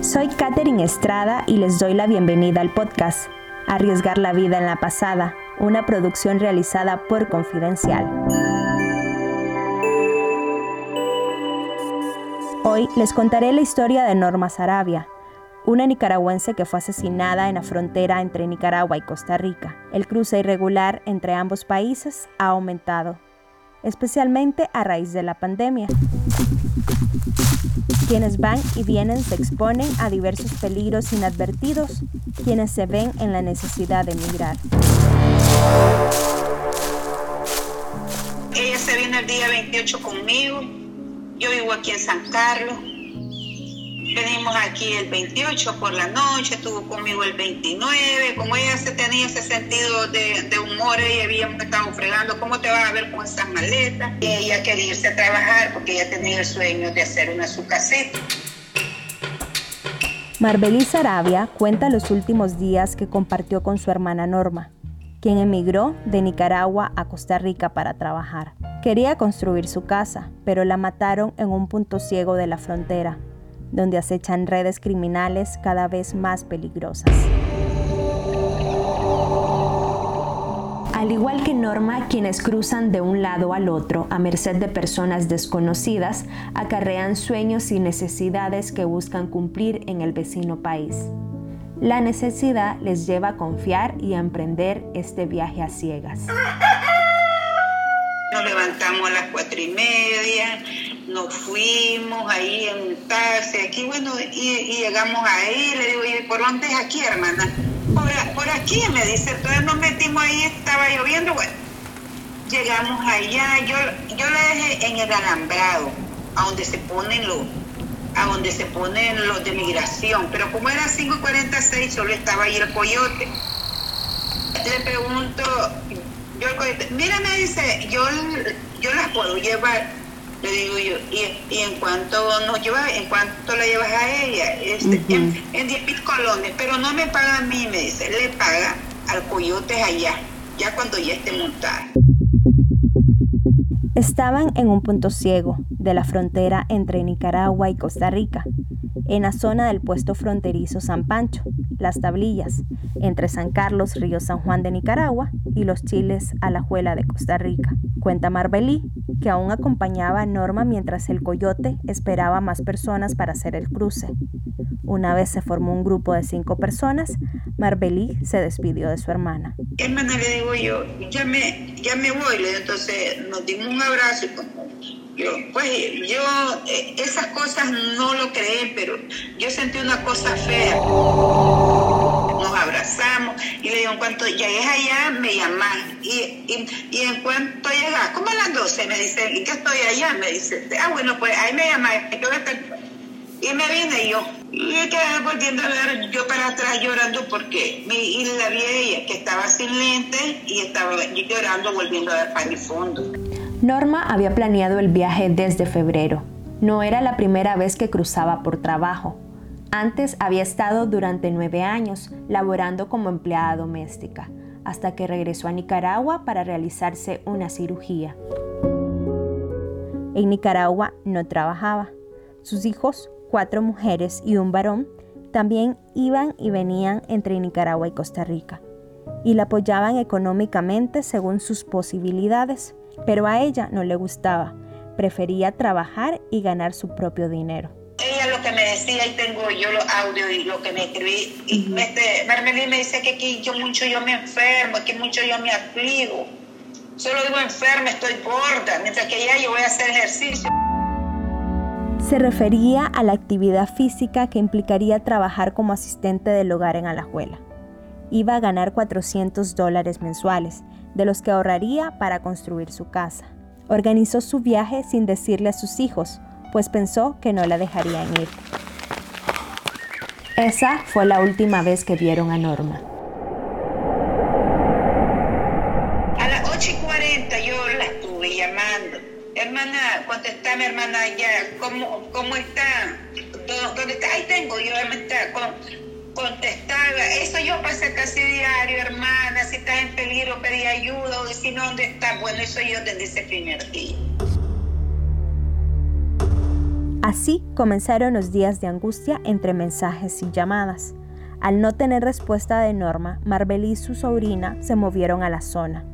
Soy Katherine Estrada y les doy la bienvenida al podcast Arriesgar la vida en la pasada, una producción realizada por Confidencial. Hoy les contaré la historia de Norma Sarabia, una nicaragüense que fue asesinada en la frontera entre Nicaragua y Costa Rica. El cruce irregular entre ambos países ha aumentado, especialmente a raíz de la pandemia. Quienes van y vienen se exponen a diversos peligros inadvertidos, quienes se ven en la necesidad de emigrar. Ella se vino el día 28 conmigo, yo vivo aquí en San Carlos, venimos aquí el 28 por la noche, estuvo conmigo el 29, como ella se tenía ese sentido de, humor, ella había estado fregando, ¿cómo te vas a ver con esas maletas? Y ella quería irse a trabajar porque ella tenía el sueño de hacer una su caseta. Marbelí Sarabia cuenta los últimos días que compartió con su hermana Norma, quien emigró de Nicaragua a Costa Rica para trabajar. Quería construir su casa, pero la mataron en un punto ciego de la frontera, donde acechan redes criminales cada vez más peligrosas. Al igual que Norma, quienes cruzan de un lado al otro a merced de personas desconocidas, acarrean sueños y necesidades que buscan cumplir en el vecino país. La necesidad les lleva a confiar y a emprender este viaje a ciegas. Nos levantamos a las cuatro y media, nos fuimos ahí en un taxi, aquí, bueno, y, llegamos ahí, le digo, ¿y por dónde es aquí, hermana? Por, aquí, me dice, entonces nos metimos ahí, estaba lloviendo, bueno, llegamos allá, yo, yo la dejé en el alambrado, a donde se ponen los, a donde se ponen los de migración, pero como era 5.46, solo estaba ahí el coyote. Le pregunto, yo el coyote, mira, me dice, yo, yo las puedo llevar le digo yo, y, en cuanto nos lleva, en cuanto la llevas a ella, este, en, 10 mil colones, pero no me paga a mí, me dice, le paga al coyote allá, ya cuando ya esté montada. Estaban en un punto ciego de la frontera entre Nicaragua y Costa Rica, en la zona del puesto fronterizo San Pancho, Las Tablillas, entre San Carlos, Río San Juan de Nicaragua y los Chiles Alajuela de Costa Rica. Cuenta Marbelí que aún acompañaba a Norma mientras el coyote esperaba más personas para hacer el cruce. Una vez se formó un grupo de cinco personas, Marbelí se despidió de su hermana. Hermana, le digo yo, ya me, ya me voy, entonces nos dimos un abrazo y yo, pues yo eh, esas cosas no lo creé, pero yo sentí una cosa fea. Nos abrazamos y le digo, en cuanto llegues allá, me llamas. Y, y, en cuanto llegas, como a las 12, me dice, ¿y qué estoy allá? Me dice, ah, bueno, pues ahí me llamas. Y me vine yo. Y quedé volviendo a ver yo para atrás llorando porque mi, y la vi ella que estaba sin lentes y estaba llorando volviendo a ver para el fondo. Norma había planeado el viaje desde febrero. No era la primera vez que cruzaba por trabajo. Antes había estado durante nueve años laborando como empleada doméstica, hasta que regresó a Nicaragua para realizarse una cirugía. En Nicaragua no trabajaba. Sus hijos, cuatro mujeres y un varón, también iban y venían entre Nicaragua y Costa Rica, y la apoyaban económicamente según sus posibilidades pero a ella no le gustaba. Prefería trabajar y ganar su propio dinero. Ella lo que me decía, y tengo yo los audios y lo que me escribí, y me, me dice que aquí yo mucho yo me enfermo, que mucho yo me afligo. Solo digo enferma, estoy gorda, mientras que ya yo voy a hacer ejercicio. Se refería a la actividad física que implicaría trabajar como asistente del hogar en Alajuela. Iba a ganar 400 dólares mensuales, de los que ahorraría para construir su casa. Organizó su viaje sin decirle a sus hijos, pues pensó que no la dejarían ir. Esa fue la última vez que vieron a Norma. A las 8 y 40 yo la estuve llamando. Hermana, contestame, hermana, ya, ¿cómo, cómo está? ¿Dónde está? Ahí tengo, yo con contestaba, eso yo pasé casi diario, hermana, si estás en peligro pedí ayuda, o si no, ¿dónde estás? Bueno, eso yo desde ese primer día. Así comenzaron los días de angustia entre mensajes y llamadas. Al no tener respuesta de Norma, Marbelí y su sobrina se movieron a la zona.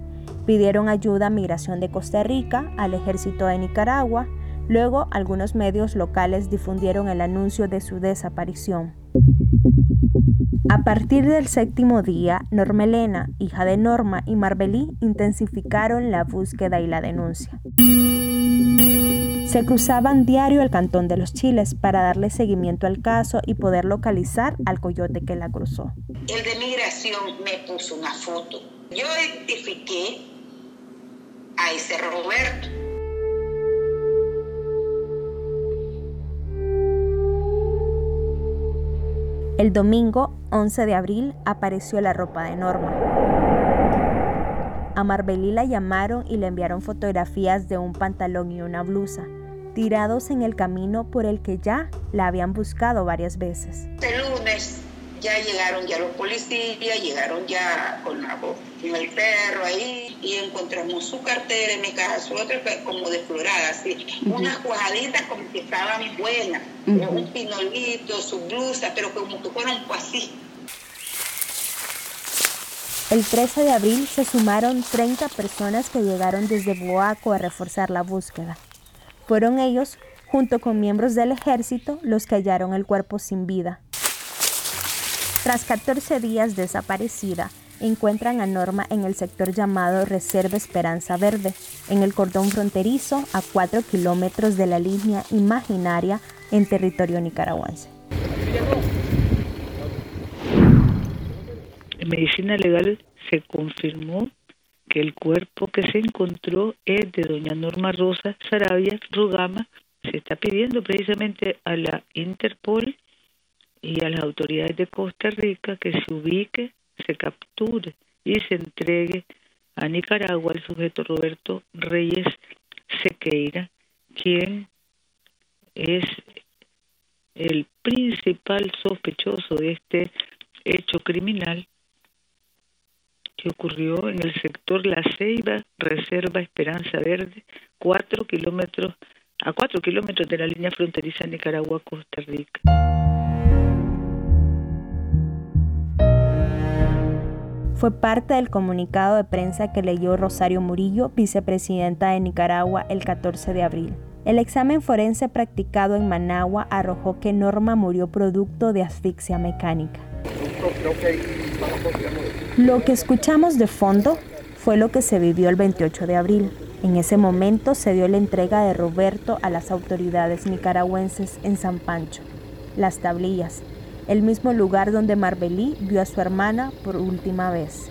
Pidieron ayuda a Migración de Costa Rica, al Ejército de Nicaragua. Luego, algunos medios locales difundieron el anuncio de su desaparición. A partir del séptimo día, Norma Elena, hija de Norma y Marbelí, intensificaron la búsqueda y la denuncia. Se cruzaban diario el cantón de los Chiles para darle seguimiento al caso y poder localizar al coyote que la cruzó. El de migración me puso una foto. Yo identifiqué a ese Roberto. El domingo 11 de abril apareció la ropa de Norma. A Marbelí la llamaron y le enviaron fotografías de un pantalón y una blusa tirados en el camino por el que ya la habían buscado varias veces. El lunes ya llegaron ya los policías, llegaron ya con, el perro ahí y encontramos su cartera en mi casa, su otra como desflorada, así, unas cuajaditas como que estaban buenas, un pinolito, su blusa, pero como que fueron así. El 13 de abril se sumaron 30 personas que llegaron desde Boaco a reforzar la búsqueda. Fueron ellos, junto con miembros del ejército, los que hallaron el cuerpo sin vida. Tras 14 días desaparecida, encuentran a Norma en el sector llamado Reserva Esperanza Verde, en el cordón fronterizo a 4 kilómetros de la línea imaginaria en territorio nicaragüense. En medicina legal se confirmó que el cuerpo que se encontró es de doña Norma Rosa Sarabia Rugama. Se está pidiendo precisamente a la Interpol y a las autoridades de Costa Rica que se ubique, se capture y se entregue a Nicaragua el sujeto Roberto Reyes Sequeira, quien es el principal sospechoso de este hecho criminal que ocurrió en el sector La Ceiba, Reserva Esperanza Verde, cuatro kilómetros, a cuatro kilómetros de la línea fronteriza Nicaragua-Costa Rica. Fue parte del comunicado de prensa que leyó Rosario Murillo, vicepresidenta de Nicaragua, el 14 de abril. El examen forense practicado en Managua arrojó que Norma murió producto de asfixia mecánica. Lo que escuchamos de fondo fue lo que se vivió el 28 de abril. En ese momento se dio la entrega de Roberto a las autoridades nicaragüenses en San Pancho, Las Tablillas, el mismo lugar donde Marbelí vio a su hermana por última vez.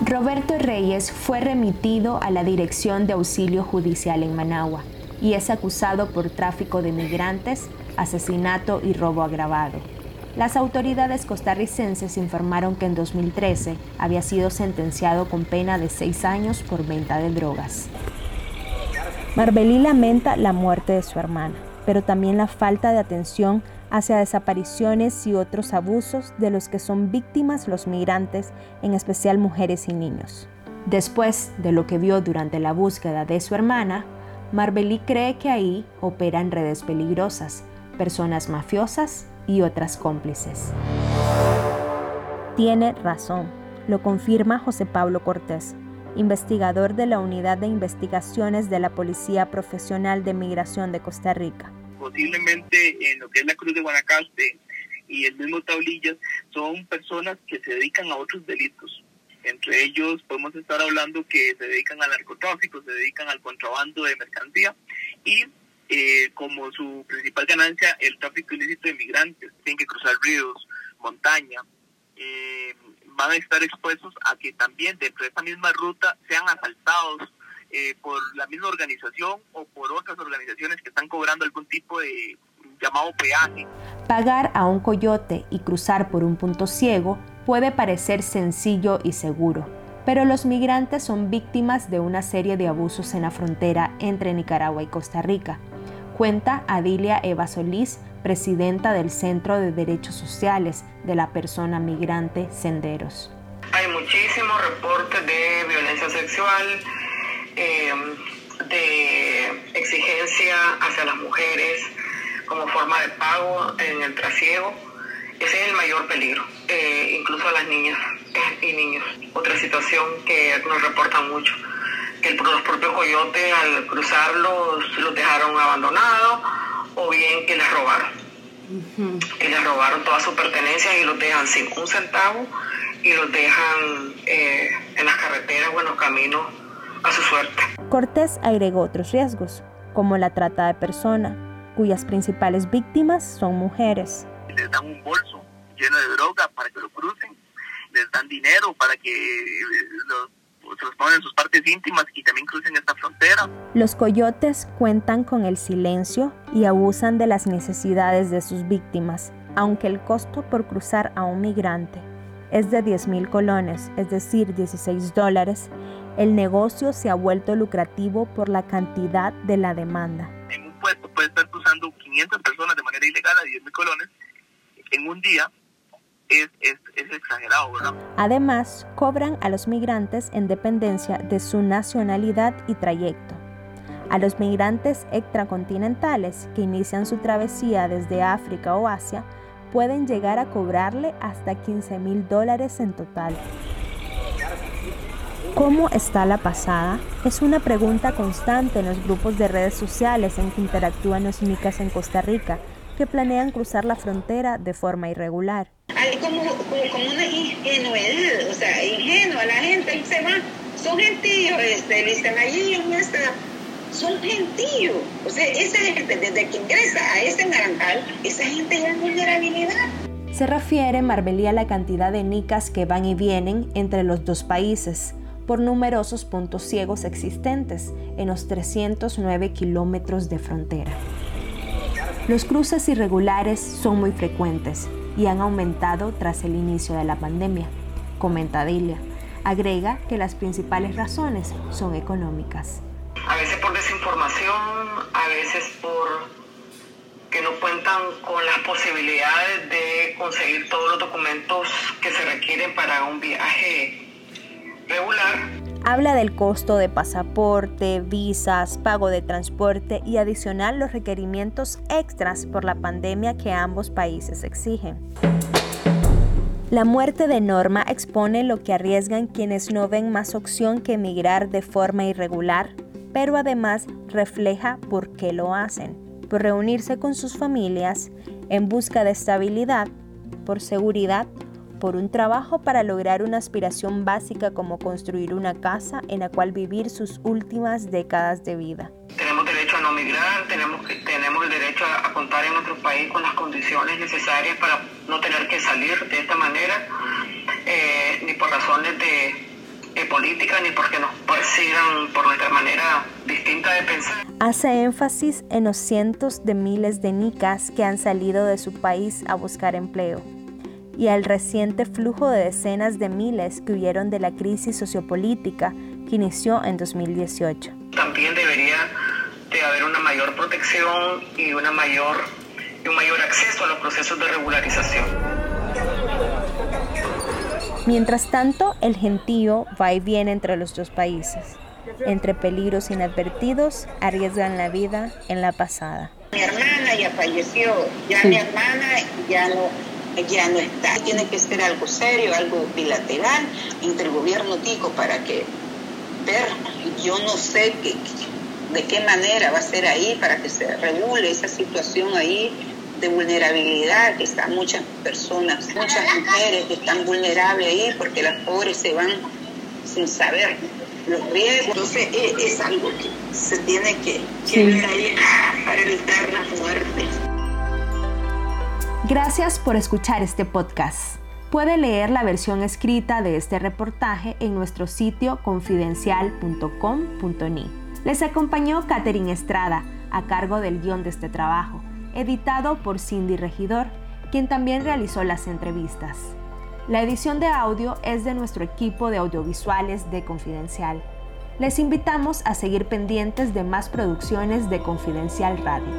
Roberto Reyes fue remitido a la Dirección de Auxilio Judicial en Managua y es acusado por tráfico de migrantes, asesinato y robo agravado. Las autoridades costarricenses informaron que en 2013 había sido sentenciado con pena de seis años por venta de drogas. Marbelí lamenta la muerte de su hermana, pero también la falta de atención hacia desapariciones y otros abusos de los que son víctimas los migrantes, en especial mujeres y niños. Después de lo que vio durante la búsqueda de su hermana, Marbelí cree que ahí operan redes peligrosas, personas mafiosas y otras cómplices. Tiene razón, lo confirma José Pablo Cortés, investigador de la Unidad de Investigaciones de la Policía Profesional de Migración de Costa Rica. Posiblemente en lo que es la Cruz de Guanacaste y el mismo Tablillas son personas que se dedican a otros delitos. Entre ellos podemos estar hablando que se dedican al narcotráfico, se dedican al contrabando de mercancía y eh, como su principal ganancia el tráfico ilícito de migrantes, tienen que cruzar ríos, montaña, eh, van a estar expuestos a que también dentro de esa misma ruta sean asaltados eh, por la misma organización o por otras organizaciones que están cobrando algún tipo de llamado peaje. Pagar a un coyote y cruzar por un punto ciego puede parecer sencillo y seguro, pero los migrantes son víctimas de una serie de abusos en la frontera entre Nicaragua y Costa Rica cuenta Adilia Eva Solís, presidenta del Centro de Derechos Sociales de la Persona Migrante Senderos. Hay muchísimos reportes de violencia sexual, eh, de exigencia hacia las mujeres como forma de pago en el trasiego. Ese es el mayor peligro, eh, incluso a las niñas y niños. Otra situación que nos reportan mucho, que los propios coyotes al cruzarlos los dejaron abandonados o bien que les robaron. Que les robaron todas sus pertenencias y los dejan sin un centavo y los dejan eh, en las carreteras o en los caminos a su suerte. Cortés agregó otros riesgos, como la trata de persona, cuyas principales víctimas son mujeres. Les dan un bolso lleno de droga para que lo crucen, les dan dinero para que eh, los se los en sus partes íntimas y también crucen esta frontera. Los coyotes cuentan con el silencio y abusan de las necesidades de sus víctimas, aunque el costo por cruzar a un migrante es de 10 mil colones, es decir, 16 dólares, el negocio se ha vuelto lucrativo por la cantidad de la demanda. En un puesto puede estar cruzando 500 personas de manera ilegal a 10 mil colones en un día. Es, es, es exagerado, ¿verdad? Además, cobran a los migrantes en dependencia de su nacionalidad y trayecto. A los migrantes extracontinentales que inician su travesía desde África o Asia, pueden llegar a cobrarle hasta 15 mil dólares en total. ¿Cómo está la pasada? Es una pregunta constante en los grupos de redes sociales en que interactúan los micas en Costa Rica, que planean cruzar la frontera de forma irregular. Hay como, como, una ingenuidad, o sea, ingenua la gente, se va, son gentíos, este, allí en esta son gentíos. O sea, esa gente, desde que ingresa a ese naranjal, esa gente ya es vulnerabilidad. Se refiere Marbelí a la cantidad de nicas que van y vienen entre los dos países por numerosos puntos ciegos existentes en los 309 kilómetros de frontera. Los cruces irregulares son muy frecuentes y han aumentado tras el inicio de la pandemia, comenta Dilia. Agrega que las principales razones son económicas a veces por desinformación, a veces por que no cuentan con las posibilidades de conseguir todos los documentos que se requieren para un viaje regular. Habla del costo de pasaporte, visas, pago de transporte y adicional los requerimientos extras por la pandemia que ambos países exigen. La muerte de Norma expone lo que arriesgan quienes no ven más opción que emigrar de forma irregular pero además refleja por qué lo hacen, por reunirse con sus familias en busca de estabilidad, por seguridad, por un trabajo para lograr una aspiración básica como construir una casa en la cual vivir sus últimas décadas de vida. Tenemos derecho a no migrar, tenemos, tenemos el derecho a, contar en nuestro país con las condiciones necesarias para no tener que salir de esta manera, eh, ni por razones de política ni porque nos persigan por nuestra manera distinta de pensar. Hace énfasis en los cientos de miles de nicas que han salido de su país a buscar empleo y al reciente flujo de decenas de miles que huyeron de la crisis sociopolítica que inició en 2018. También debería de haber una mayor protección y, una mayor, y un mayor acceso a los procesos de regularización. Mientras tanto, el gentío va y viene entre los dos países. Entre peligros inadvertidos, arriesgan la vida en la pasada. Mi hermana ya falleció, ya mi hermana ya no, ya no está. Tiene que ser algo serio, algo bilateral entre el gobierno tico para que ver, yo no sé qué, de qué manera va a ser ahí para que se regule esa situación ahí de vulnerabilidad, que están muchas personas, muchas mujeres que están vulnerables ahí porque las pobres se van sin saber los riesgos. Entonces es, algo que se tiene que, ver ahí para evitar la muerte. Gracias por escuchar este podcast. Puede leer la versión escrita de este reportaje en nuestro sitio confidencial.com.ni. Les acompañó Catherine Estrada a cargo del guion de este trabajo editado por Cindy Regidor, quien también realizó las entrevistas. La edición de audio es de nuestro equipo de audiovisuales de Confidencial. Les invitamos a seguir pendientes de más producciones de Confidencial Radio.